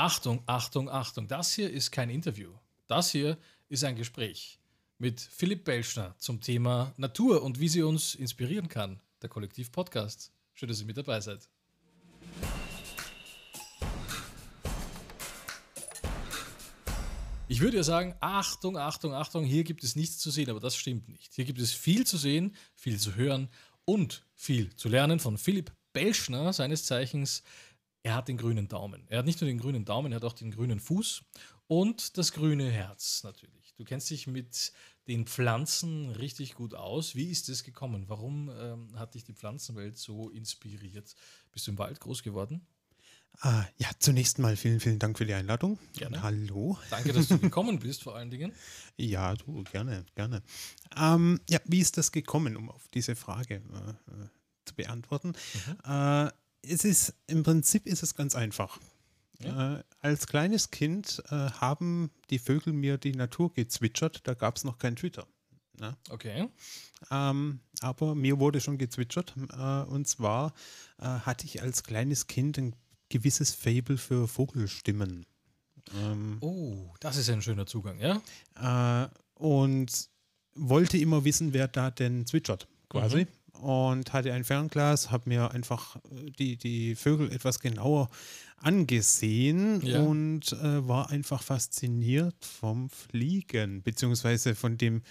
Achtung, Achtung, Achtung. Das hier ist kein Interview. Das hier ist ein Gespräch mit Philipp Belschner zum Thema Natur und wie sie uns inspirieren kann. Der Kollektiv-Podcast. Schön, dass ihr mit dabei seid. Ich würde ja sagen, Achtung, Achtung, Achtung, hier gibt es nichts zu sehen, aber das stimmt nicht. Hier gibt es viel zu sehen, viel zu hören und viel zu lernen von Philipp Belschner, seines Zeichens er hat den grünen Daumen. Er hat nicht nur den grünen Daumen, er hat auch den grünen Fuß und das grüne Herz natürlich. Du kennst dich mit den Pflanzen richtig gut aus. Wie ist es gekommen? Warum ähm, hat dich die Pflanzenwelt so inspiriert? Bist du im Wald groß geworden? Ah, ja, zunächst mal vielen, vielen Dank für die Einladung. Gerne. Hallo. Danke, dass du gekommen bist, vor allen Dingen. Ja, du, gerne, gerne. Ähm, ja, wie ist das gekommen, um auf diese Frage äh, äh zu beantworten? Mhm. Äh, es ist im Prinzip ist es ganz einfach. Ja. Äh, als kleines Kind äh, haben die Vögel mir die Natur gezwitschert, da gab es noch kein Twitter. Ne? Okay. Ähm, aber mir wurde schon gezwitschert. Äh, und zwar äh, hatte ich als kleines Kind ein gewisses Fable für Vogelstimmen. Ähm, oh, das ist ein schöner Zugang, ja? Äh, und wollte immer wissen, wer da denn zwitschert, quasi. Mhm und hatte ein Fernglas, habe mir einfach äh, die, die Vögel etwas genauer angesehen ja. und äh, war einfach fasziniert vom Fliegen, beziehungsweise von dem,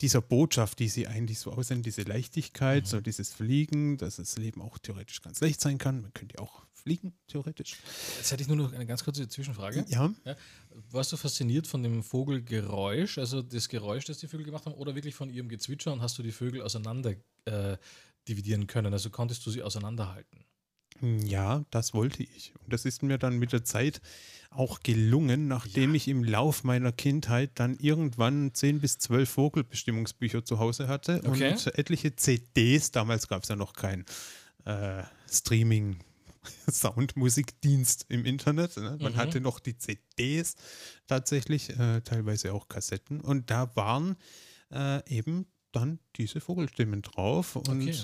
dieser Botschaft, die sie eigentlich so aussehen, diese Leichtigkeit, mhm. so dieses Fliegen, dass das Leben auch theoretisch ganz leicht sein kann. Man könnte ja auch fliegen, theoretisch. Jetzt hätte ich nur noch eine ganz kurze Zwischenfrage. Ja. ja. Warst du fasziniert von dem Vogelgeräusch, also das Geräusch, das die Vögel gemacht haben, oder wirklich von ihrem Gezwitscher und hast du die Vögel auseinander äh, dividieren können? Also konntest du sie auseinanderhalten? Ja, das wollte ich. Und das ist mir dann mit der Zeit auch gelungen, nachdem ja. ich im Lauf meiner Kindheit dann irgendwann zehn bis zwölf Vogelbestimmungsbücher zu Hause hatte okay. und etliche CDs. Damals gab es ja noch kein äh, Streaming. Soundmusikdienst im Internet. Ne? Man mhm. hatte noch die CDs tatsächlich, äh, teilweise auch Kassetten. Und da waren äh, eben dann diese Vogelstimmen drauf. Und, okay.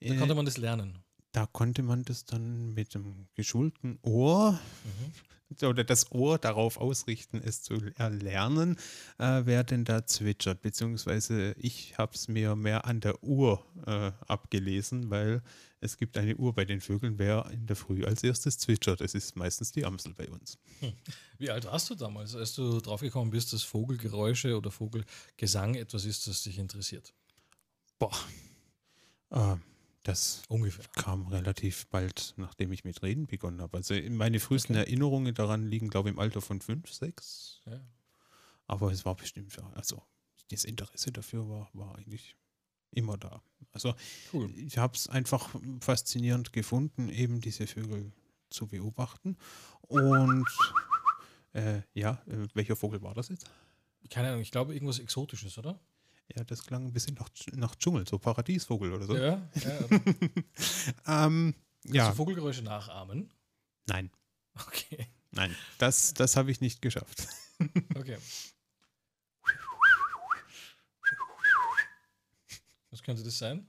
Da konnte man das lernen. Da konnte man das dann mit dem geschulten Ohr mhm. oder das Ohr darauf ausrichten, es zu erlernen, äh, wer denn da zwitschert. Beziehungsweise ich habe es mir mehr an der Uhr äh, abgelesen, weil es gibt eine Uhr bei den Vögeln, wer in der Früh als erstes zwitschert. Es ist meistens die Amsel bei uns. Hm. Wie alt warst du damals, als du draufgekommen bist, dass Vogelgeräusche oder Vogelgesang etwas ist, das dich interessiert? Boah. Äh, das Ungefähr. kam relativ bald, nachdem ich mit Reden begonnen habe. Also meine frühesten okay. Erinnerungen daran liegen, glaube ich, im Alter von fünf, sechs. Ja. Aber es war bestimmt, also das Interesse dafür war, war eigentlich immer da. Also cool. ich habe es einfach faszinierend gefunden, eben diese Vögel zu beobachten. Und äh, ja, äh, welcher Vogel war das jetzt? Keine Ahnung, ich glaube irgendwas Exotisches, oder? Ja, das klang ein bisschen nach, nach Dschungel, so Paradiesvogel oder so. Ja, ja. ähm, ja. du Vogelgeräusche nachahmen? Nein. Okay. Nein, das, das habe ich nicht geschafft. okay. könnte das sein?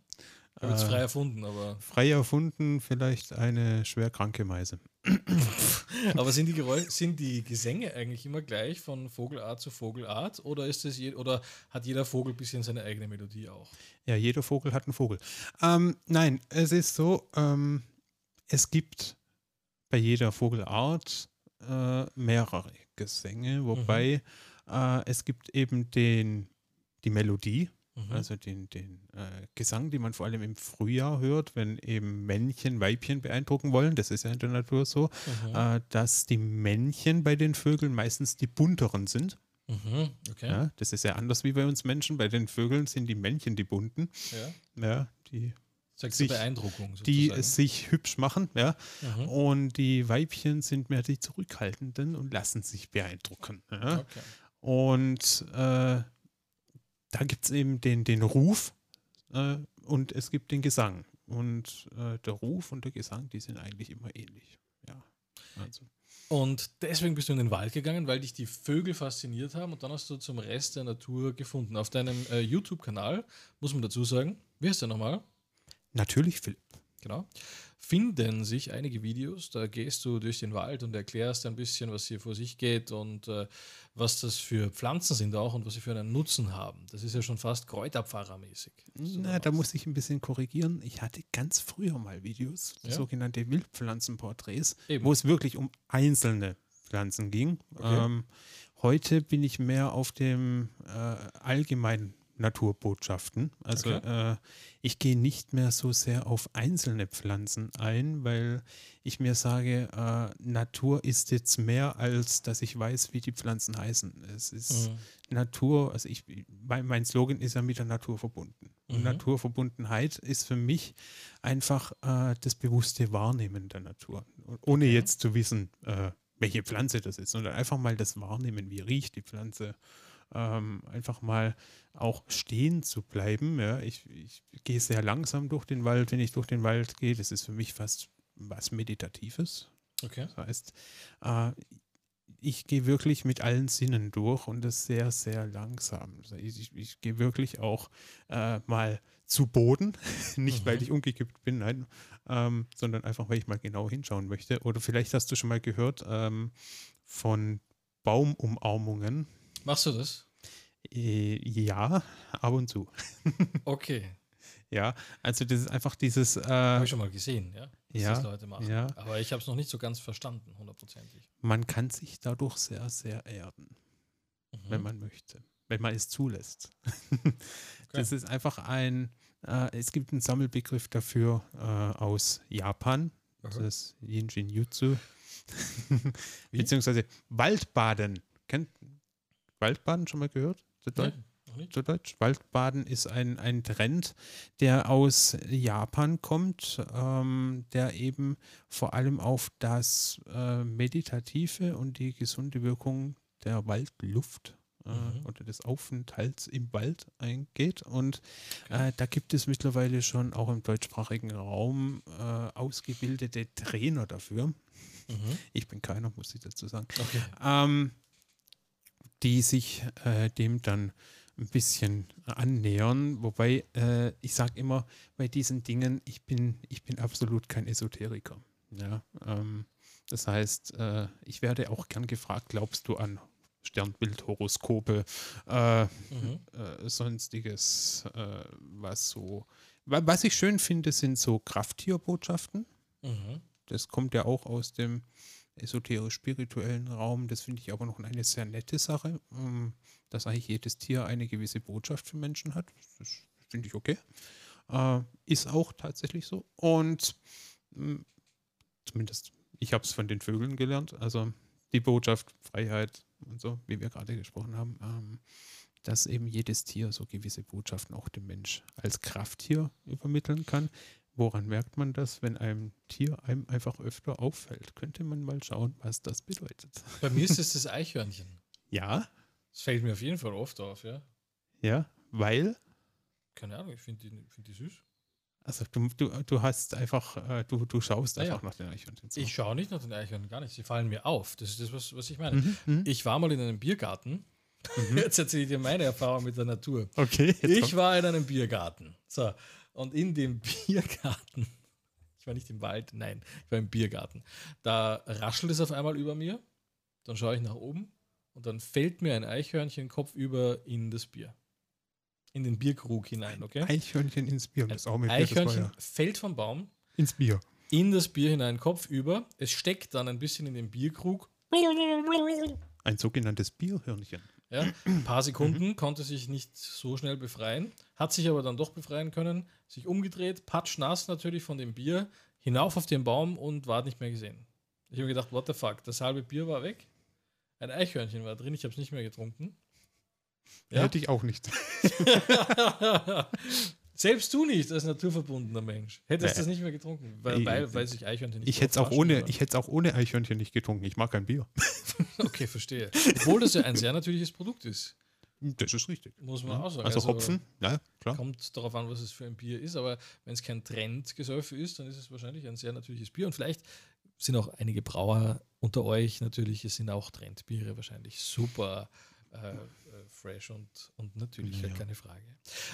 Ich habe jetzt frei erfunden, aber. Frei erfunden, vielleicht eine schwerkranke Meise. aber sind die, sind die Gesänge eigentlich immer gleich von Vogelart zu Vogelart oder ist es je, oder hat jeder Vogel ein bisschen seine eigene Melodie auch? Ja, jeder Vogel hat einen Vogel. Ähm, nein, es ist so, ähm, es gibt bei jeder Vogelart äh, mehrere Gesänge, wobei mhm. äh, es gibt eben den, die Melodie, Mhm. Also den, den äh, Gesang, den man vor allem im Frühjahr hört, wenn eben Männchen Weibchen beeindrucken wollen. Das ist ja in der Natur so, mhm. äh, dass die Männchen bei den Vögeln meistens die bunteren sind. Mhm. Okay. Ja, das ist ja anders wie bei uns Menschen. Bei den Vögeln sind die Männchen die bunten. Ja. ja die sich, Beeindruckung die sich hübsch machen, ja. Mhm. Und die Weibchen sind mehr die zurückhaltenden und lassen sich beeindrucken. Ja? Okay. Und äh, da gibt es eben den, den Ruf äh, und es gibt den Gesang. Und äh, der Ruf und der Gesang, die sind eigentlich immer ähnlich. Ja. Also. Und deswegen bist du in den Wald gegangen, weil dich die Vögel fasziniert haben und dann hast du zum Rest der Natur gefunden. Auf deinem äh, YouTube-Kanal, muss man dazu sagen, wie heißt der nochmal? Natürlich Philipp. Genau. Finden sich einige Videos. Da gehst du durch den Wald und erklärst ein bisschen, was hier vor sich geht und äh, was das für Pflanzen sind auch und was sie für einen Nutzen haben. Das ist ja schon fast Kräuterpfarrermäßig. Na, da muss ich ein bisschen korrigieren. Ich hatte ganz früher mal Videos, ja? sogenannte Wildpflanzenporträts, wo es wirklich um einzelne Pflanzen ging. Okay. Ähm, heute bin ich mehr auf dem äh, allgemeinen Naturbotschaften. Also okay. äh, ich gehe nicht mehr so sehr auf einzelne Pflanzen ein, weil ich mir sage, äh, Natur ist jetzt mehr, als dass ich weiß, wie die Pflanzen heißen. Es ist mhm. Natur, also ich, mein Slogan ist ja mit der Natur verbunden. Und mhm. Naturverbundenheit ist für mich einfach äh, das bewusste Wahrnehmen der Natur. Ohne okay. jetzt zu wissen, äh, welche Pflanze das ist, sondern einfach mal das Wahrnehmen, wie riecht die Pflanze ähm, einfach mal auch stehen zu bleiben. Ja. Ich, ich gehe sehr langsam durch den Wald, wenn ich durch den Wald gehe. Das ist für mich fast was Meditatives. Okay. Das heißt, äh, ich gehe wirklich mit allen Sinnen durch und das sehr, sehr langsam. Also ich, ich, ich gehe wirklich auch äh, mal zu Boden, nicht mhm. weil ich umgekippt bin, nein, ähm, sondern einfach, weil ich mal genau hinschauen möchte. Oder vielleicht hast du schon mal gehört ähm, von Baumumarmungen. Machst du das? Äh, ja, ab und zu. okay. Ja, also das ist einfach dieses. Äh, habe ich schon mal gesehen, ja, dass ja, das Leute machen. Ja. Aber ich habe es noch nicht so ganz verstanden, hundertprozentig. Man kann sich dadurch sehr, sehr erden, mhm. wenn man möchte, wenn man es zulässt. okay. Das ist einfach ein. Äh, es gibt einen Sammelbegriff dafür äh, aus Japan. Das ist Yinjin Jutsu. Beziehungsweise Waldbaden. Kennt, Waldbaden schon mal gehört? Zu Deutsch? Nein, Zu Deutsch. Waldbaden ist ein, ein Trend, der aus Japan kommt, ähm, der eben vor allem auf das äh, Meditative und die gesunde Wirkung der Waldluft äh, mhm. oder des Aufenthalts im Wald eingeht. Und okay. äh, da gibt es mittlerweile schon auch im deutschsprachigen Raum äh, ausgebildete Trainer dafür. Mhm. Ich bin keiner, muss ich dazu sagen. Okay. Ähm, die sich äh, dem dann ein bisschen annähern. Wobei äh, ich sage immer bei diesen Dingen, ich bin, ich bin absolut kein Esoteriker. Ja, ähm, das heißt, äh, ich werde auch gern gefragt, glaubst du an Sternbild, Horoskope, äh, mhm. Äh, sonstiges, äh, was so. Was ich schön finde, sind so Krafttierbotschaften. Mhm. Das kommt ja auch aus dem esoterisch-spirituellen Raum. Das finde ich aber noch eine sehr nette Sache, ähm, dass eigentlich jedes Tier eine gewisse Botschaft für Menschen hat. Das finde ich okay. Äh, ist auch tatsächlich so. Und hm, zumindest, ich habe es von den Vögeln gelernt. Also die Botschaft, Freiheit und so, wie wir gerade gesprochen haben, ähm, dass eben jedes Tier so gewisse Botschaften auch dem Mensch als Krafttier übermitteln kann. Woran merkt man das, wenn einem Tier einem einfach öfter auffällt? Könnte man mal schauen, was das bedeutet. Bei mir ist es das Eichhörnchen. Ja. Das fällt mir auf jeden Fall oft auf, ja. Ja, weil? Keine Ahnung, ich finde die, find die süß. Also du, du, du hast einfach, äh, du, du schaust einfach ja. nach den Eichhörnchen. So. Ich schaue nicht nach den Eichhörnchen, gar nicht. Sie fallen mir auf. Das ist das, was, was ich meine. Mhm, mhm. ich war mal in einem Biergarten. Mhm. Jetzt erzähle ich dir meine Erfahrung mit der Natur. Okay. Ich war in einem Biergarten. So, und in dem Biergarten, ich war nicht im Wald, nein, ich war im Biergarten, da raschelt es auf einmal über mir, dann schaue ich nach oben und dann fällt mir ein Eichhörnchen kopfüber in das Bier. In den Bierkrug hinein, okay? Eichhörnchen ins Bier. Das auch mit Eichhörnchen Bier, ja. fällt vom Baum. Ins Bier. In das Bier hinein, kopfüber. Es steckt dann ein bisschen in den Bierkrug. Ein sogenanntes Bierhörnchen. Ja, ein paar Sekunden mhm. konnte sich nicht so schnell befreien, hat sich aber dann doch befreien können, sich umgedreht, patschnass natürlich von dem Bier, hinauf auf den Baum und war nicht mehr gesehen. Ich habe gedacht, what the fuck, das halbe Bier war weg, ein Eichhörnchen war drin, ich habe es nicht mehr getrunken. Ja? Hätte ich auch nicht. Selbst du nicht als naturverbundener Mensch hättest äh, das nicht mehr getrunken, weil, ich, weil, weil sich Eichhörnchen nicht Ich hätte es auch, ohne, auch ohne Eichhörnchen nicht getrunken. Ich mag kein Bier. okay, verstehe. Obwohl das ja ein sehr natürliches Produkt ist. Das ist richtig. Muss man ja. auch sagen. Also, also, Hopfen, ja, klar. Kommt darauf an, was es für ein Bier ist, aber wenn es kein Trendgesäufe ist, dann ist es wahrscheinlich ein sehr natürliches Bier. Und vielleicht sind auch einige Brauer unter euch natürlich, es sind auch Trendbiere wahrscheinlich super äh, äh, fresh und, und natürlicher, ja. keine Frage.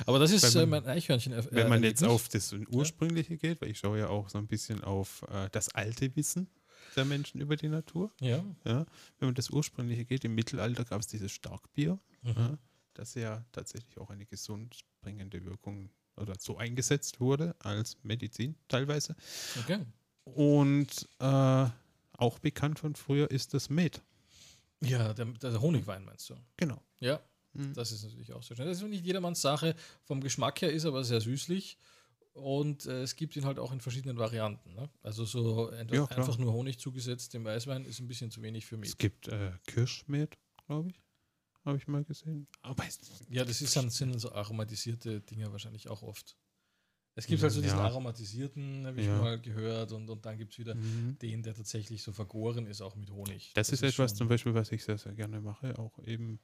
Aber das ist man, äh, mein Eichhörnchen. Äh, wenn man jetzt auf das Ursprüngliche ja. geht, weil ich schaue ja auch so ein bisschen auf äh, das alte Wissen der Menschen über die Natur. Ja. ja. Wenn man das Ursprüngliche geht, im Mittelalter gab es dieses Starkbier, mhm. ja, das ja tatsächlich auch eine gesundbringende Wirkung oder so eingesetzt wurde als Medizin teilweise. Okay. Und äh, auch bekannt von früher ist das Met. Ja, der, der Honigwein meinst du? Genau. Ja, mhm. das ist natürlich auch sehr schön. Das ist nicht jedermanns Sache. Vom Geschmack her ist aber sehr süßlich. Und äh, es gibt ihn halt auch in verschiedenen Varianten. Ne? Also so ein, ja, einfach nur Honig zugesetzt im Weißwein ist ein bisschen zu wenig für mich. Es gibt äh, Kirschmet, glaube ich. Habe ich mal gesehen. Aber ja, das ist dann, sind so aromatisierte Dinge wahrscheinlich auch oft. Es gibt halt so diesen ja. aromatisierten, habe ich ja. mal gehört, und, und dann gibt es wieder mhm. den, der tatsächlich so vergoren ist, auch mit Honig. Das, das ist, ist etwas zum Beispiel, was ich sehr, sehr gerne mache, auch eben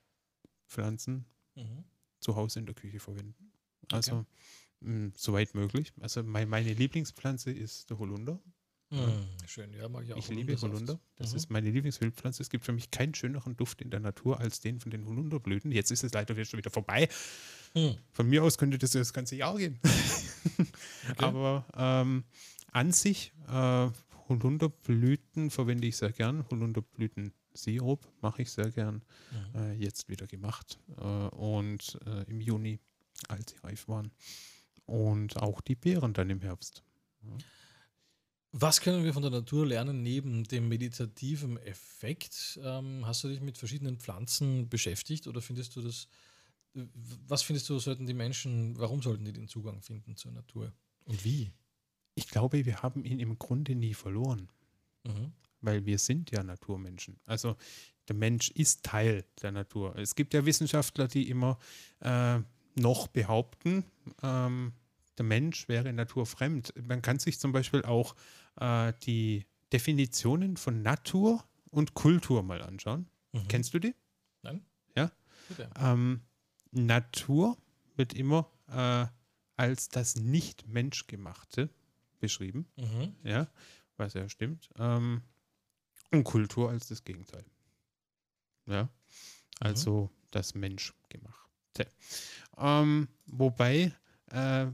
Pflanzen mhm. zu Hause in der Küche verwenden. Also okay. mh, soweit möglich. Also mein, meine Lieblingspflanze ist der Holunder. Mhm. Schön, ja, mag ich auch. Ich liebe Holunder. Das mhm. ist meine Lieblingswildpflanze. Es gibt für mich keinen schöneren Duft in der Natur als den von den Holunderblüten. Jetzt ist es leider schon wieder vorbei. Mhm. Von mir aus könnte das das ganze Jahr gehen. okay. Aber ähm, an sich, äh, Holunderblüten verwende ich sehr gern. Holunderblütensirup mache ich sehr gern. Mhm. Äh, jetzt wieder gemacht. Äh, und äh, im Juni, als sie reif waren. Und auch die Beeren dann im Herbst. Ja. Was können wir von der Natur lernen neben dem meditativen Effekt? Ähm, hast du dich mit verschiedenen Pflanzen beschäftigt oder findest du das, was findest du, sollten die Menschen, warum sollten die den Zugang finden zur Natur und wie? Ich glaube, wir haben ihn im Grunde nie verloren, mhm. weil wir sind ja Naturmenschen. Also der Mensch ist Teil der Natur. Es gibt ja Wissenschaftler, die immer äh, noch behaupten, ähm, der Mensch wäre naturfremd. Man kann sich zum Beispiel auch äh, die Definitionen von Natur und Kultur mal anschauen. Mhm. Kennst du die? Nein. Ja. Ähm, Natur wird immer äh, als das nicht menschgemachte beschrieben. Mhm. Ja, was ja stimmt. Ähm, und Kultur als das Gegenteil. Ja, also mhm. das Menschgemachte. Ähm, wobei äh,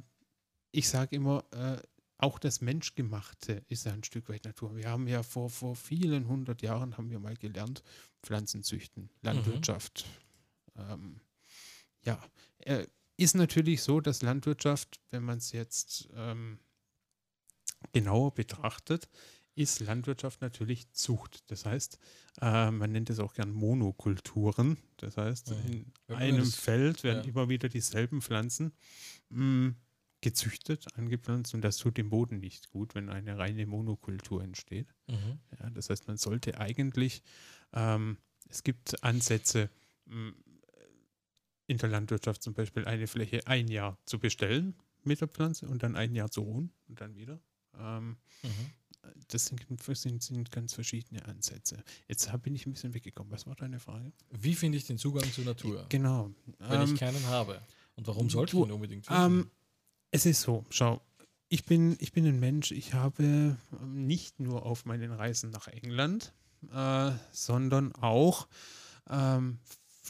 ich sage immer, äh, auch das Menschgemachte ist ein Stück weit Natur. Wir haben ja vor, vor vielen hundert Jahren haben wir mal gelernt, Pflanzen züchten, Landwirtschaft. Mhm. Ähm, ja, äh, ist natürlich so, dass Landwirtschaft, wenn man es jetzt ähm, genauer betrachtet, ist Landwirtschaft natürlich Zucht. Das heißt, äh, man nennt es auch gern Monokulturen. Das heißt, mhm. in einem Feld werden ja. immer wieder dieselben Pflanzen mh, mm, gezüchtet, angepflanzt und das tut dem Boden nicht gut, wenn eine reine Monokultur entsteht. Mhm. Ja, das heißt, man sollte eigentlich, ähm, es gibt Ansätze mm, in der Landwirtschaft zum Beispiel eine Fläche ein Jahr zu bestellen mit der Pflanze und dann ein Jahr zu ruhen und dann wieder. Ähm, mhm. Das sind, sind, sind, ganz verschiedene Ansätze. Jetzt bin ich ein bisschen weggekommen. Was war deine Frage? Wie finde ich den Zugang zur Natur? Genau. Wenn ähm, ich keinen habe. Und warum sollte ich ihn unbedingt finden? Ähm, es ist so, schau, ich bin, ich bin ein Mensch, ich habe ähm, nicht nur auf meinen Reisen nach England, äh, sondern auch ähm,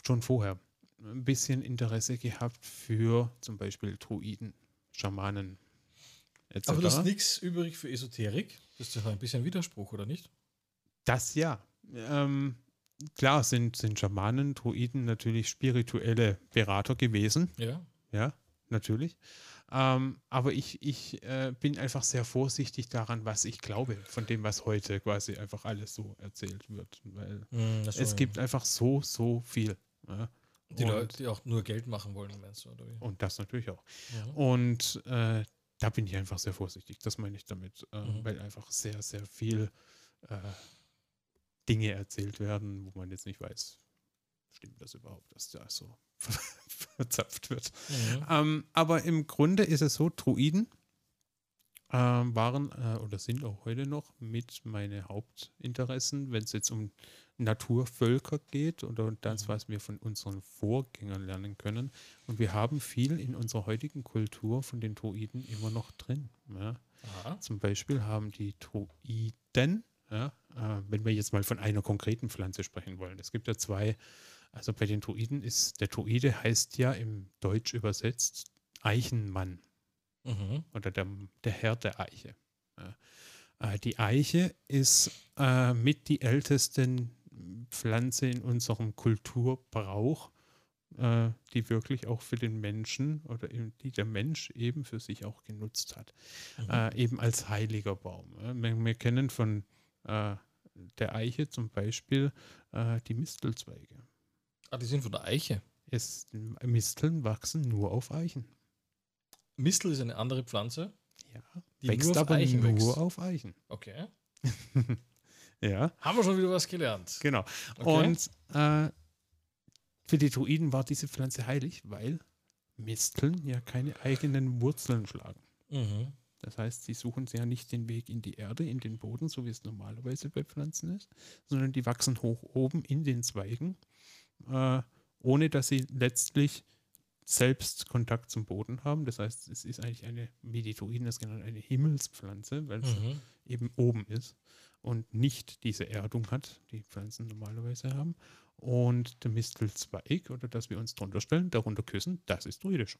schon vorher ein bisschen Interesse gehabt für zum Beispiel Druiden, Schamanen etc. Aber das ist nichts übrig für Esoterik? Das ist ja ein bisschen Widerspruch, oder nicht? Das ja. Ähm, klar sind, sind Schamanen, Druiden natürlich spirituelle Berater gewesen. Ja. Ja, natürlich. Ähm, aber ich, ich äh, bin einfach sehr vorsichtig daran, was ich glaube, von dem, was heute quasi einfach alles so erzählt wird. Weil mm, es gibt einfach so, so viel. Ja. Die und, Leute, die auch nur Geld machen wollen, meinst du? Oder wie? Und das natürlich auch. Mhm. Und äh, da bin ich einfach sehr vorsichtig. Das meine ich damit, äh, mhm. weil einfach sehr, sehr viel äh, Dinge erzählt werden, wo man jetzt nicht weiß, stimmt das überhaupt, dass da so verzapft wird. Mhm. Ähm, aber im Grunde ist es so, Druiden äh, waren äh, oder sind auch heute noch mit meine Hauptinteressen, wenn es jetzt um Naturvölker geht oder das, mhm. was wir von unseren Vorgängern lernen können. Und wir haben viel in unserer heutigen Kultur von den Druiden immer noch drin. Ja. Zum Beispiel haben die Druiden, ja, äh, wenn wir jetzt mal von einer konkreten Pflanze sprechen wollen. Es gibt ja zwei Also bei den Druiden ist, der Druide heißt ja im Deutsch übersetzt Eichenmann Mhm. oder der, der Herr der Eiche. Ja. Äh, die Eiche ist äh, mit die ältesten Pflanze in unserem Kulturbrauch, äh, die wirklich auch für den Menschen oder die der Mensch eben für sich auch genutzt hat. Mhm. Äh, eben als heiliger Baum. Wir, wir kennen von äh, der Eiche zum Beispiel äh, die Mistelzweige. Ah, die sind von der Eiche. Es, Misteln wachsen nur auf Eichen. Mistel ist eine andere Pflanze, Ja, die wächst nur auf aber Eichen nur wächst. auf Eichen. Okay. Ja, Haben wir schon wieder was gelernt. genau. Okay. Und äh, für die Druiden war diese Pflanze heilig, weil Misteln ja keine eigenen Wurzeln schlagen. Mhm. Das heißt, sie suchen ja nicht den Weg in die Erde, in den Boden, so wie es normalerweise bei Pflanzen ist, sondern die wachsen hoch oben in den Zweigen, äh, ohne dass sie letztlich selbst Kontakt zum Boden haben. Das heißt, es ist eigentlich eine, wie die Druiden das genannt, eine Himmelspflanze, weil es Mhm. eben oben ist und nicht diese Erdung hat, die Pflanzen normalerweise haben. Und der Mistelzweig, oder dass wir uns drunter stellen, darunter küssen, das ist druidisch.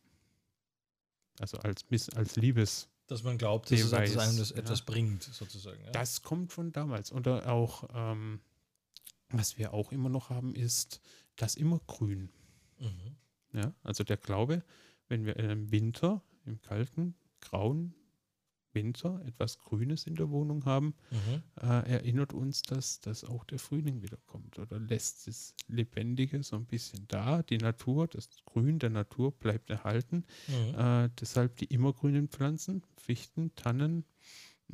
Also als, Mis- als Liebes. Dass man glaubt, dass es Beweis, etwas, einem das ja. etwas bringt, sozusagen. Ja? Das kommt von damals. Oder auch, ähm, was wir auch immer noch haben, ist das Immergrün. Mhm. Ja? Also der Glaube, wenn wir im Winter, im kalten, grauen Winter etwas Grünes in der Wohnung haben, Mhm. äh, erinnert uns, dass, dass auch der Frühling wiederkommt oder lässt das Lebendige so ein bisschen da. Die Natur, das Grün der Natur bleibt erhalten. Mhm. Äh, deshalb die immergrünen Pflanzen, Fichten, Tannen,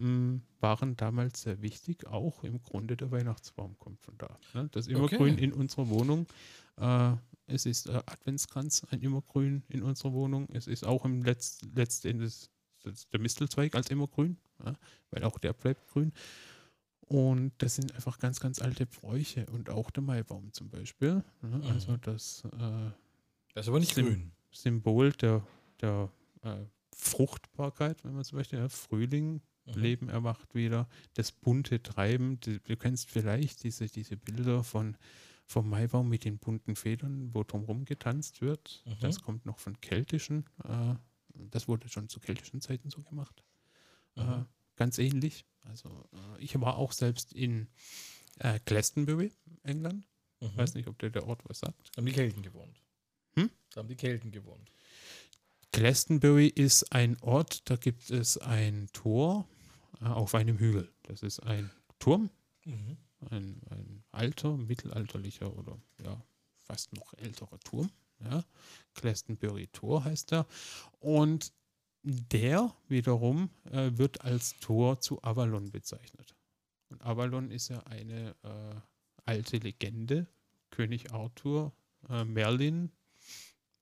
mh, waren damals sehr wichtig. Auch im Grunde der Weihnachtsbaum kommt von da. Ne? Das Immergrün Okay. in unserer Wohnung. Äh, es ist äh, Adventskranz, ein Immergrün in unserer Wohnung. Es ist auch im Letz letzten Endes der Mistelzweig als Immergrün, ja? weil auch der bleibt grün. Und das sind einfach ganz, ganz alte Bräuche und auch der Maibaum zum Beispiel. Ne? Also Mhm. das äh, Das ist aber nicht Sim- grün. Symbol der, der äh, Fruchtbarkeit, wenn man so möchte. Ja, Frühling, Mhm. Leben erwacht wieder, das bunte Treiben. Du, du kennst vielleicht diese, diese Bilder von, vom Maibaum mit den bunten Federn, wo drumherum getanzt wird. Mhm. Das kommt noch von keltischen, äh, das wurde schon zu keltischen Zeiten so gemacht. Äh, Mhm. ganz ähnlich. Also äh, ich war auch selbst in äh, Glastonbury, England. Mhm. Ich weiß nicht, ob der der Ort was sagt. Da haben die Kelten gewohnt. Hm? Da haben die Kelten gewohnt. Glastonbury ist ein Ort, da gibt es ein Tor äh, auf einem Hügel. Das ist ein Turm, Mhm. ein, ein alter, mittelalterlicher oder ja, fast noch älterer Turm. Ja. Glastonbury Tor heißt er. Und der wiederum äh, wird als Tor zu Avalon bezeichnet. Und Avalon ist ja eine äh, alte Legende. König Arthur, äh, Merlin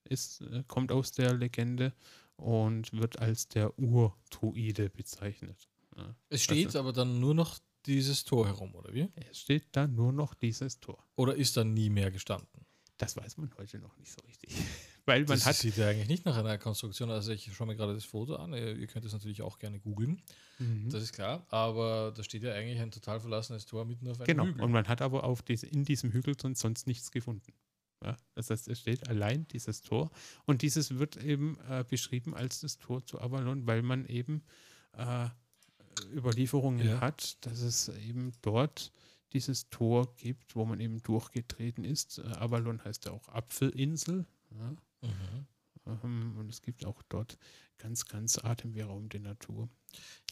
ist, äh, kommt aus der Legende und wird als der Ur-Druide bezeichnet. Ja. Es steht Also- aber dann nur noch dieses Tor herum, oder wie? Es steht da nur noch dieses Tor. Oder ist da nie mehr gestanden? Das weiß man heute noch nicht so richtig. Weil man das hat. sieht ja eigentlich nicht nach einer Konstruktion. Also ich schaue mir gerade das Foto an. Ihr könnt es natürlich auch gerne googeln. Mhm. Das ist klar. Aber da steht ja eigentlich ein total verlassenes Tor mitten auf einem Genau. Hügel. Und man hat aber auf diese, in diesem Hügel sonst nichts gefunden. Ja, das heißt, es steht allein dieses Tor. Und dieses wird eben äh, beschrieben als das Tor zu Avalon, weil man eben äh, Überlieferungen Ja. hat, dass es eben dort dieses Tor gibt, wo man eben durchgetreten ist. Äh, Avalon heißt ja auch Apfelinsel. Ja. Mhm. Ähm, Und es gibt auch dort ganz, ganz atemberaubende Natur.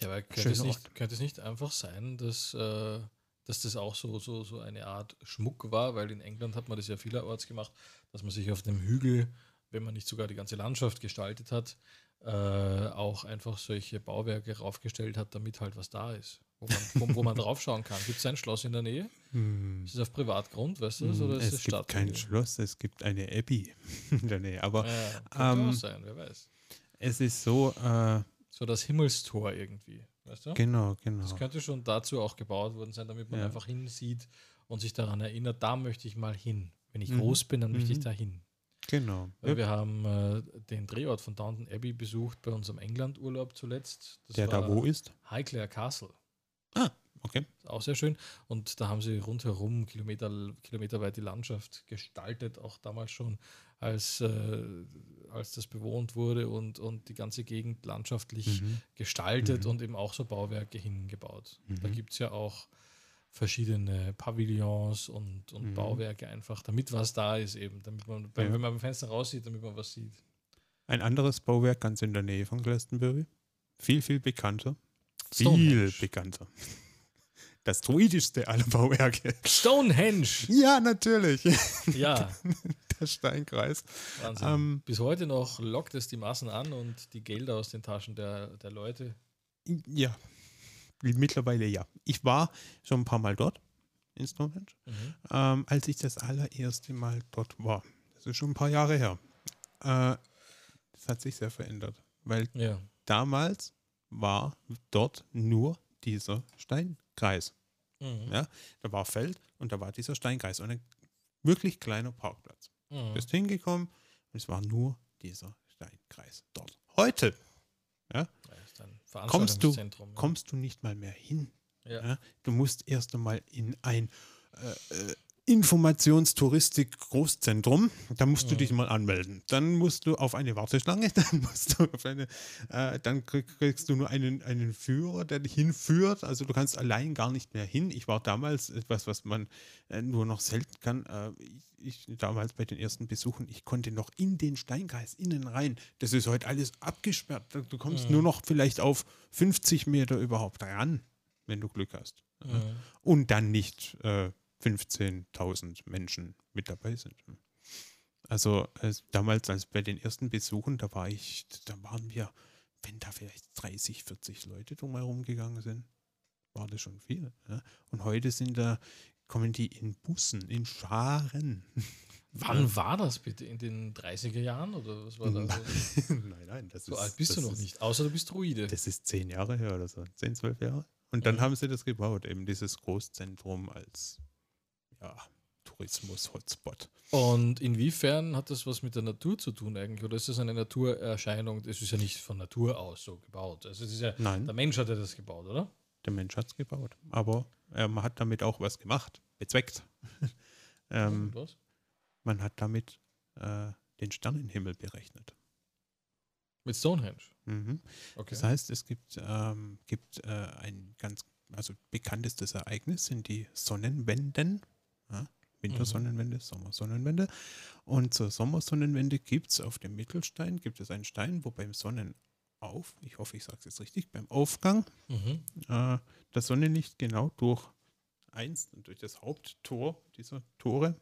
Ja, aber könnte es, nicht, könnte es nicht einfach sein, dass, äh, dass das auch so, so, so eine Art Schmuck war? Weil in England hat man das ja vielerorts gemacht, dass man sich auf dem Hügel, wenn man nicht sogar die ganze Landschaft gestaltet hat, äh, auch einfach solche Bauwerke raufgestellt hat, damit halt was da ist, wo man, wo, wo man draufschauen kann. Gibt es ein Schloss in der Nähe? Ist es auf Privatgrund, weißt du das? Oder ist Hm, es es gibt Stadt? kein Schloss, es gibt eine Abbey in der Nähe. Aber Ja, könnte ähm, auch sein, wer weiß. es ist so, äh, So das Himmelstor irgendwie, weißt du? genau, genau. Das könnte schon dazu auch gebaut worden sein, damit man Ja. einfach hinsieht und sich daran erinnert, da möchte ich mal hin. Wenn ich Mhm. groß bin, dann möchte ich Mhm. da hin. Genau. Weil wir haben äh, den Drehort von Downton Abbey besucht bei unserem England-Urlaub zuletzt. Das der da wo ist? Highclere Castle. Okay. Auch sehr schön. Und da haben sie rundherum Kilometer, kilometerweit die Landschaft gestaltet, auch damals schon, als, äh, als das bewohnt wurde und, und die ganze Gegend landschaftlich mhm. gestaltet mhm. und eben auch so Bauwerke hingebaut. Mhm. Da gibt es ja auch verschiedene Pavillons und, und mhm. Bauwerke einfach, damit was da ist eben, damit man, ja. wenn man am Fenster raussieht, damit man was sieht. Ein anderes Bauwerk ganz in der Nähe von Glastonbury. Viel, viel bekannter. Viel bekannter. Das druidischste aller Bauwerke. Stonehenge! Ja, natürlich. Ja. der Steinkreis. Wahnsinn. Ähm, Bis heute noch lockt es die Massen an und die Gelder aus den Taschen der, der Leute. Ja, mittlerweile ja. Ich war schon ein paar Mal dort in Stonehenge, mhm. ähm, als ich das allererste Mal dort war. Das ist schon ein paar Jahre her. Äh, das hat sich sehr verändert, weil ja. damals war dort nur dieser Steinkreis. Mhm. Ja, da war Feld und da war dieser Steinkreis und ein wirklich kleiner Parkplatz. Mhm. Bist hingekommen und es war nur dieser Steinkreis dort. Heute ja, kommst, du, ja. kommst du nicht mal mehr hin. Ja. Du musst erst einmal in ein äh, äh Informationstouristik-Großzentrum. Da musst du dich mal anmelden. Dann musst du auf eine Warteschlange, dann musst du auf eine, äh, dann kriegst du nur einen, einen Führer, der dich hinführt. Also du kannst allein gar nicht mehr hin. Ich war damals etwas, was man äh, nur noch selten kann. Äh, ich, ich, damals bei den ersten Besuchen, ich konnte noch in den Steinkreis innen rein. Das ist heute alles abgesperrt. Du kommst mhm. nur noch vielleicht auf 50 Meter überhaupt ran, wenn du Glück hast. Mhm. Und dann nicht äh, 15.000 Menschen mit dabei sind. Also äh, damals, als bei den ersten Besuchen, da war ich, da waren wir, wenn da vielleicht 30, 40 Leute drumherum gegangen sind, war das schon viel. Ja? Und heute sind da, kommen die in Bussen, in Scharen. Wann war das bitte? In den 30er Jahren oder was war da? nein, nein, das so ist. So alt bist du noch ist, nicht, außer du bist Druide. Das ist zehn Jahre her oder so, zehn, zwölf Jahre. Und dann mhm. haben sie das gebaut, eben dieses Großzentrum als ja, Tourismus-Hotspot. Und inwiefern hat das was mit der Natur zu tun eigentlich? Oder ist das eine Naturerscheinung? Das ist ja nicht von Natur aus so gebaut. Also es ist ja, Nein. der Mensch hat ja das gebaut, oder? Der Mensch hat es gebaut. Aber äh, man hat damit auch was gemacht, bezweckt. ähm, was? Man hat damit äh, den Sternenhimmel berechnet. Mit Stonehenge? Mhm. Okay. Das heißt, es gibt, ähm, gibt äh, ein ganz also bekanntestes Ereignis sind die Sonnenwenden. Ja, Wintersonnenwende, mhm. Sommersonnenwende. Und zur Sommersonnenwende gibt es auf dem Mittelstein gibt es einen Stein, wo beim Sonnenauf, ich hoffe, ich sage es jetzt richtig, beim Aufgang mhm. äh, das Sonnenlicht genau durch eins, durch das Haupttor dieser Tore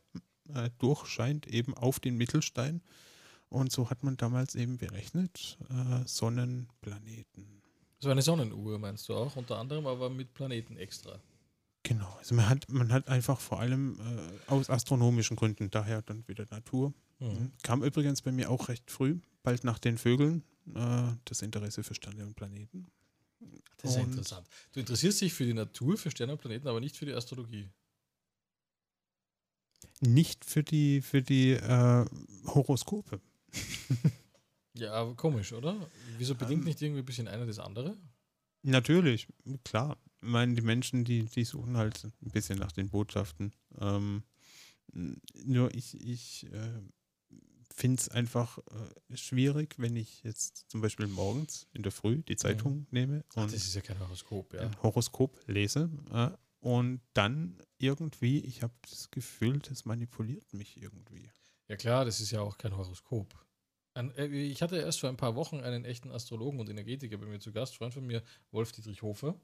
äh, durchscheint eben auf den Mittelstein. Und so hat man damals eben berechnet, äh, Sonnenplaneten. So eine Sonnenuhr meinst du auch, unter anderem, aber mit Planeten extra. Genau, also man hat, man hat einfach vor allem äh, aus astronomischen Gründen, daher dann wieder Natur. Mhm. mhm. Kam übrigens bei mir auch recht früh, bald nach den Vögeln, äh, das Interesse für Sterne und Planeten. Das ist ja interessant. Du interessierst dich für die Natur, für Sterne und Planeten, aber nicht für die Astrologie. Nicht für die, für die äh, Horoskope. ja, aber komisch, oder? Wieso bedingt ähm, nicht irgendwie ein bisschen einer das andere? Natürlich, klar meine, die Menschen, die, die suchen halt ein bisschen nach den Botschaften. Ähm, nur ich, ich äh, finde es einfach äh, schwierig, wenn ich jetzt zum Beispiel morgens in der Früh die Zeitung mhm. nehme und Ach, das ist ja kein Horoskop, ja. ein Horoskop lese äh, und dann irgendwie, ich habe das Gefühl, das manipuliert mich irgendwie. Ja klar, das ist ja auch kein Horoskop. Ein, äh, ich hatte erst vor ein paar Wochen einen echten Astrologen und Energetiker bei mir zu Gast, Freund von mir, Wolf Dietrich Hofer.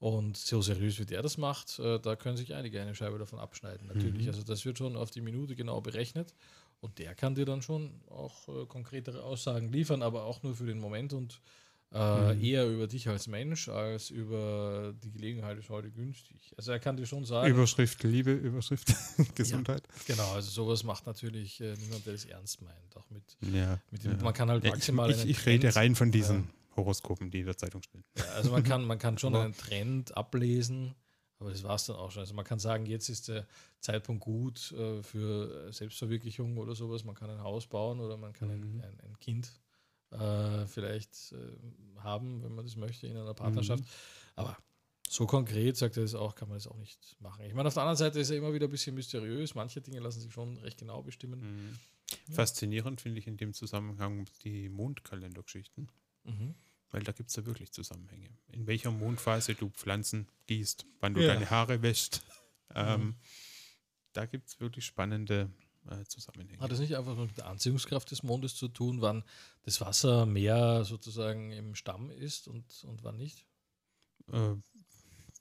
Und so seriös wie der das macht, äh, da können sich einige eine Scheibe davon abschneiden, natürlich. Mhm. Also das wird schon auf die Minute genau berechnet. Und der kann dir dann schon auch äh, konkretere Aussagen liefern, aber auch nur für den Moment und äh, mhm. eher über dich als Mensch als über die Gelegenheit ist heute günstig. Also er kann dir schon sagen. Überschrift Liebe, Überschrift Gesundheit. Ja, genau, also sowas macht natürlich äh, niemand, der es ernst meint. Auch mit, ja, mit dem, ja. man kann halt maximal. Ich, ich, ich rede rein von diesen Horoskopen, die in der Zeitung stehen. Ja, also man kann, man kann schon einen Trend ablesen, aber das war es dann auch schon. Also man kann sagen, jetzt ist der Zeitpunkt gut äh, für Selbstverwirklichung oder sowas. Man kann ein Haus bauen oder man kann mhm. ein, ein, Kind äh, vielleicht äh, haben, wenn man das möchte, in einer Partnerschaft. Mhm. Aber So konkret, sagt er das auch, kann man das auch nicht machen. Ich meine, auf der anderen Seite ist er immer wieder ein bisschen mysteriös. Manche Dinge lassen sich schon recht genau bestimmen. Mhm. Faszinierend finde ich in dem Zusammenhang die Mondkalendergeschichten. Mhm. Weil da gibt es ja wirklich Zusammenhänge. In welcher Mondphase du Pflanzen gießt, wann du ja. deine Haare wäschst. Ähm, mhm. Da gibt es wirklich spannende äh, Zusammenhänge. Hat das nicht einfach mit der Anziehungskraft des Mondes zu tun, wann das Wasser mehr sozusagen im Stamm ist und, und wann nicht? Äh,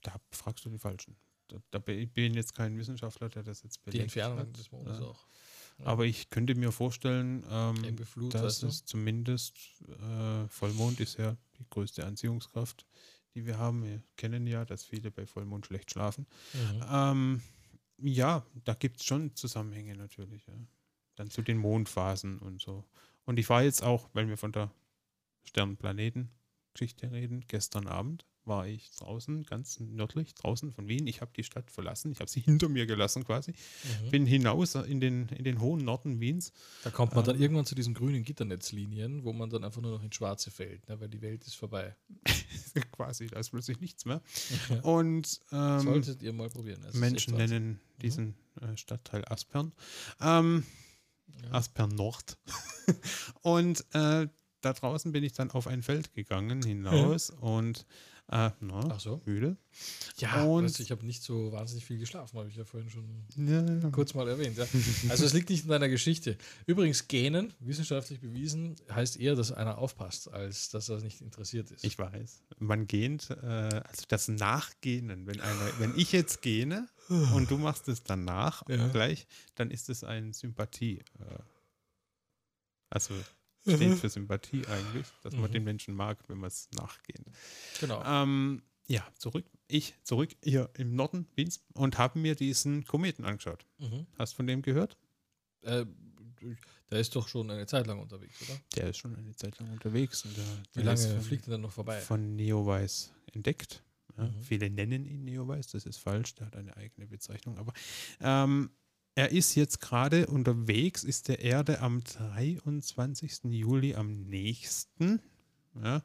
da fragst du die Falschen. Da, da bin jetzt kein Wissenschaftler, der das jetzt belegt. Die Entfernung hat. des Mondes ja. auch. Aber ich könnte mir vorstellen, ähm, Flut, dass es zumindest äh, Vollmond ist ja die größte Anziehungskraft, die wir haben. Wir kennen ja, dass viele bei Vollmond schlecht schlafen. Mhm. Ähm, ja, da gibt es schon Zusammenhänge natürlich. Ja. Dann zu den Mondphasen und so. Und ich war jetzt auch, weil wir von der Sternplaneten-Geschichte reden, gestern Abend war ich draußen, ganz nördlich, draußen von Wien. Ich habe die Stadt verlassen, ich habe sie hinter mir gelassen quasi. Mhm. Bin hinaus in den, in den hohen Norden Wiens. Da kommt man ähm, dann irgendwann zu diesen grünen Gitternetzlinien, wo man dann einfach nur noch ins Schwarze fällt, ne, weil die Welt ist vorbei. quasi, da ist plötzlich nichts mehr. Und ähm, solltet ihr mal probieren. Menschen nennen mhm. diesen äh, Stadtteil Aspern. Ähm, ja. Aspern Nord. und äh, da draußen bin ich dann auf ein Feld gegangen hinaus mhm. und äh, na, Ach so. müde. Ja, und weißt du, ich habe nicht so wahnsinnig viel geschlafen, habe ich ja vorhin schon ja, ja. kurz mal erwähnt. Ja. Also es liegt nicht in deiner Geschichte. Übrigens, Gähnen, wissenschaftlich bewiesen, heißt eher, dass einer aufpasst, als dass er nicht interessiert ist. Ich weiß. Man gähnt, äh, also das Nachgähnen, wenn, einer, wenn ich jetzt gähne und du machst es danach gleich, dann ist es ein Sympathie. Äh, also steht mhm. für Sympathie eigentlich, dass man mhm. den Menschen mag, wenn man es nachgehen. Genau. Ähm, ja, zurück. Ich zurück hier im Norden Wiens und habe mir diesen Kometen angeschaut. Mhm. Hast du von dem gehört? Äh, der ist doch schon eine Zeit lang unterwegs, oder? Der ist schon eine Zeit lang unterwegs. Der, Wie lange von, fliegt er dann noch vorbei? Von Neowise entdeckt. Ja, mhm. Viele nennen ihn Neowise, das ist falsch, der hat eine eigene Bezeichnung. Aber ähm, er ist jetzt gerade unterwegs, ist der Erde am 23. Juli am nächsten. Ja.